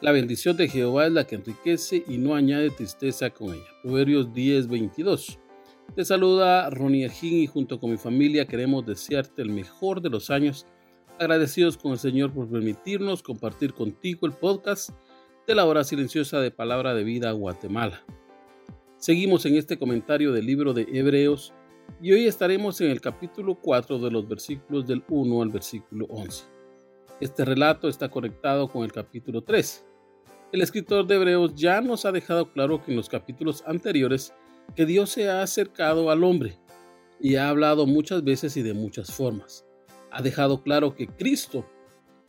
La bendición de Jehová es la que enriquece y no añade tristeza con ella. Proverbios 10, 22. Te saluda Ronnie Ajín y junto con mi familia queremos desearte el mejor de los años, agradecidos con el Señor por permitirnos compartir contigo el podcast de la hora silenciosa de Palabra de Vida Guatemala. Seguimos en este comentario del libro de Hebreos y hoy estaremos en el capítulo 4 de los versículos del 1 al versículo 11. Este relato está conectado con el capítulo 3. El escritor de Hebreos ya nos ha dejado claro que en los capítulos anteriores que Dios se ha acercado al hombre y ha hablado muchas veces y de muchas formas. Ha dejado claro que Cristo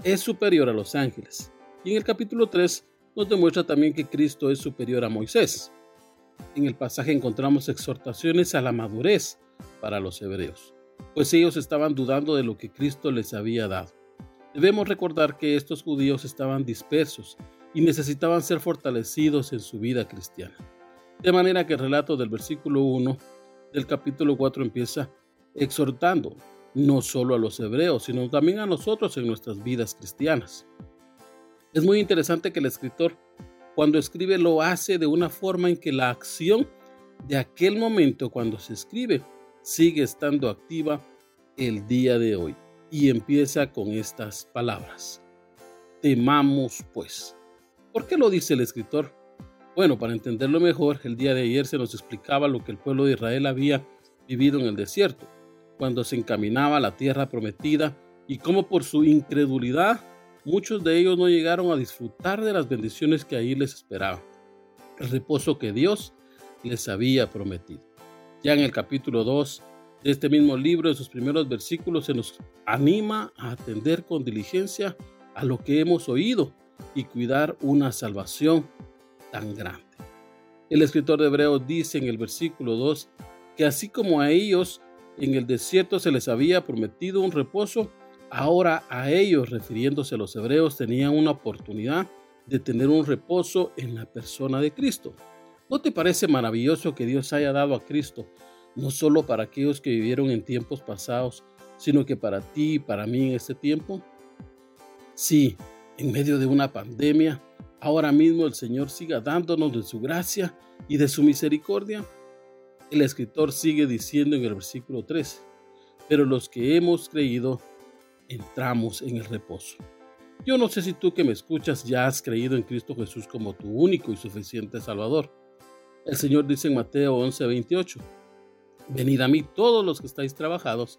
es superior a los ángeles. Y en el capítulo 3 nos demuestra también que Cristo es superior a Moisés. En el pasaje encontramos exhortaciones a la madurez para los hebreos, pues ellos estaban dudando de lo que Cristo les había dado. Debemos recordar que estos judíos estaban dispersos y necesitaban ser fortalecidos en su vida cristiana. De manera que el relato del versículo 1 del capítulo 4 empieza exhortando no solo a los hebreos, sino también a nosotros en nuestras vidas cristianas. Es muy interesante que el escritor, cuando escribe, lo hace de una forma en que la acción de aquel momento cuando se escribe sigue estando activa el día de hoy. Y empieza con estas palabras. Temamos pues. ¿Por qué lo dice el escritor? Bueno, para entenderlo mejor, el día de ayer se nos explicaba lo que el pueblo de Israel había vivido en el desierto, cuando se encaminaba a la tierra prometida y cómo por su incredulidad muchos de ellos no llegaron a disfrutar de las bendiciones que ahí les esperaban, el reposo que Dios les había prometido. Ya en el capítulo 2 de este mismo libro, en sus primeros versículos, se nos anima a atender con diligencia a lo que hemos oído y cuidar una salvación tan grande. El escritor de Hebreos dice en el versículo 2 que así como a ellos en el desierto se les había prometido un reposo, ahora a ellos, refiriéndose a los hebreos, tenían una oportunidad de tener un reposo en la persona de Cristo. ¿No te parece maravilloso que Dios haya dado a Cristo, no solo para aquellos que vivieron en tiempos pasados, sino que para ti y para mí en este tiempo? Sí, en medio de una pandemia, ahora mismo el Señor siga dándonos de su gracia y de su misericordia? El escritor sigue diciendo en el versículo 3, pero los que hemos creído, entramos en el reposo. Yo no sé si tú que me escuchas ya has creído en Cristo Jesús como tu único y suficiente Salvador. El Señor dice en Mateo 11:28, Venid a mí todos los que estáis trabajados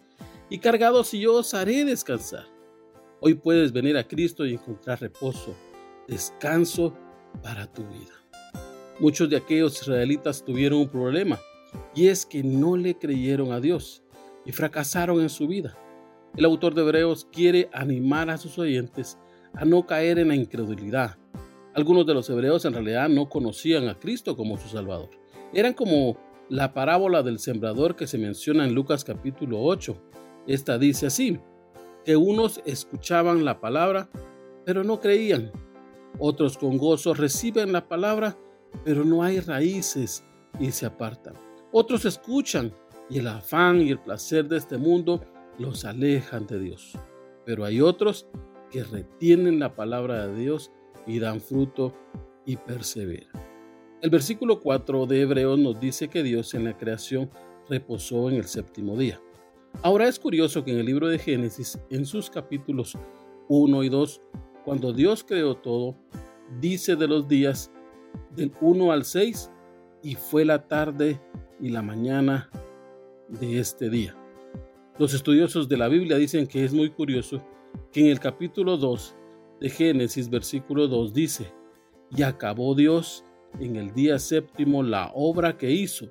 y cargados y yo os haré descansar. Hoy puedes venir a Cristo y encontrar reposo, descanso para tu vida. Muchos de aquellos israelitas tuvieron un problema y es que no le creyeron a Dios y fracasaron en su vida. El autor de Hebreos quiere animar a sus oyentes a no caer en la incredulidad. Algunos de los hebreos en realidad no conocían a Cristo como su Salvador. Eran como la parábola del sembrador que se menciona en Lucas capítulo 8. Esta dice así, que unos escuchaban la palabra, pero no creían. Otros con gozo reciben la palabra, pero no hay raíces y se apartan. Otros escuchan y el afán y el placer de este mundo los alejan de Dios. Pero hay otros que retienen la palabra de Dios y dan fruto y perseveran. El versículo 4 de Hebreos nos dice que Dios en la creación reposó en el séptimo día. Ahora es curioso que en el libro de Génesis, en sus capítulos 1 y 2, cuando Dios creó todo, dice de los días del 1 al 6, y fue la tarde y la mañana de este día. Los estudiosos de la Biblia dicen que es muy curioso que en el capítulo 2 de Génesis, versículo 2, dice, y acabó Dios en el día séptimo la obra que hizo,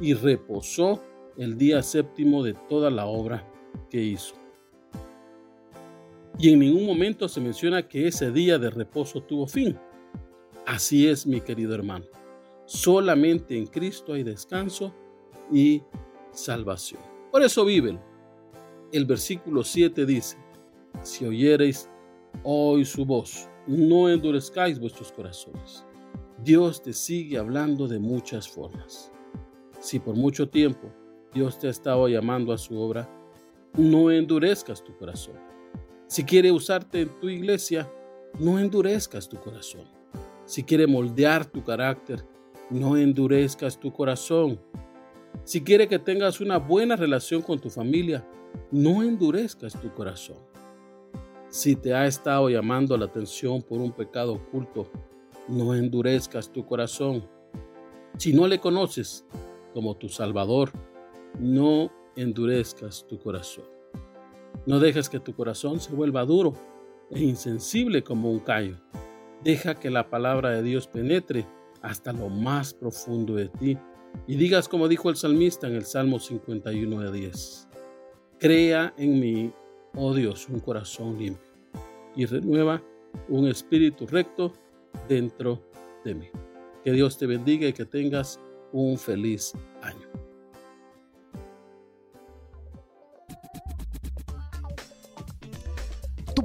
y reposó el día séptimo de toda la obra que hizo. Y en ningún momento se menciona que ese día de reposo tuvo fin. Así es, mi querido hermano. Solamente en Cristo hay descanso y salvación. Por eso viven. El versículo 7 dice, si oyereis hoy su voz, no endurezcáis vuestros corazones. Dios te sigue hablando de muchas formas. Si por mucho tiempo Dios te ha estado llamando a su obra, no endurezcas tu corazón. Si quiere usarte en tu iglesia, no endurezcas tu corazón. Si quiere moldear tu carácter, no endurezcas tu corazón. Si quiere que tengas una buena relación con tu familia, no endurezcas tu corazón. Si te ha estado llamando la atención por un pecado oculto, no endurezcas tu corazón. Si no le conoces como tu Salvador, no endurezcas tu corazón. No dejes que tu corazón se vuelva duro e insensible como un callo. Deja que la palabra de Dios penetre hasta lo más profundo de ti y digas como dijo el salmista en el Salmo 51 de 10. Crea en mí, oh Dios, un corazón limpio y renueva un espíritu recto dentro de mí. Que Dios te bendiga y que tengas un feliz año.